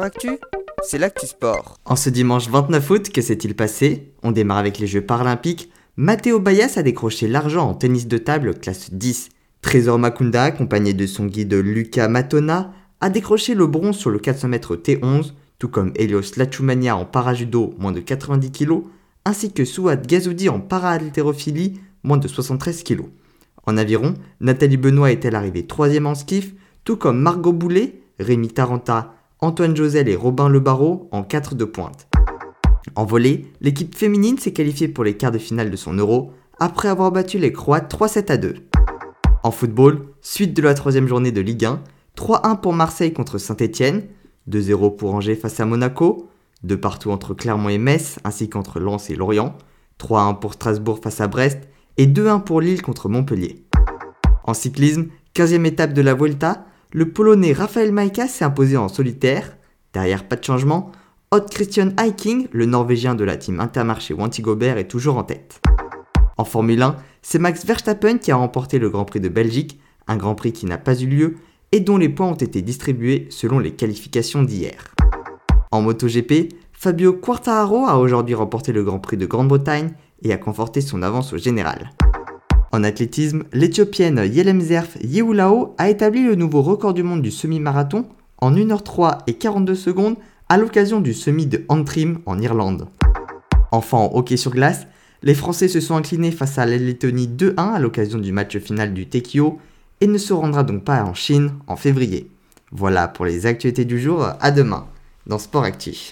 Actu, c'est l'actu sport. En ce dimanche 29 août, que s'est-il passé? On démarre avec les Jeux paralympiques. Matteo Bayas a décroché l'argent en tennis de table classe 10. Trésor Makunda, accompagné de son guide Luca Matona, a décroché le bronze sur le 400 mètres T11, tout comme Helios Lachumania en parajudo, moins de 90 kg, ainsi que Souad Gazoudi en para-haltérophilie, moins de 73 kg. En aviron, Nathalie Benoît est-elle arrivée troisième en skiff, tout comme Margot Boulet, Rémi Taranta, Antoine Josel et Robin Lebarreau en 4 de pointe. En volée, l'équipe féminine s'est qualifiée pour les quarts de finale de son Euro après avoir battu les Croates 3-7 à 2. En football, suite de la troisième journée de Ligue 1, 3-1 pour Marseille contre Saint-Etienne, 2-0 pour Angers face à Monaco, 2 partout entre Clermont et Metz ainsi qu'entre Lens et Lorient, 3-1 pour Strasbourg face à Brest et 2-1 pour Lille contre Montpellier. En cyclisme, 15e étape de la Vuelta, le Polonais Raphaël Maïka s'est imposé en solitaire. Derrière, pas de changement. Hot Christian Hiking, le Norvégien de la team Intermarché Wanty Gobert, est toujours en tête. En Formule 1, c'est Max Verstappen qui a remporté le Grand Prix de Belgique, un Grand Prix qui n'a pas eu lieu et dont les points ont été distribués selon les qualifications d'hier. En MotoGP, Fabio Quartararo a aujourd'hui remporté le Grand Prix de Grande-Bretagne et a conforté son avance au général. En athlétisme, l'Éthiopienne Yelemzerf Yehoulao a établi le nouveau record du monde du semi-marathon en 1h03 et 42 secondes à l'occasion du semi de Antrim en Irlande. Enfin, en hockey sur glace, les Français se sont inclinés face à la Lettonie 2-1 à l'occasion du match final du Tekio et ne se rendra donc pas en Chine en février. Voilà pour les actualités du jour, à demain dans Sport Actif.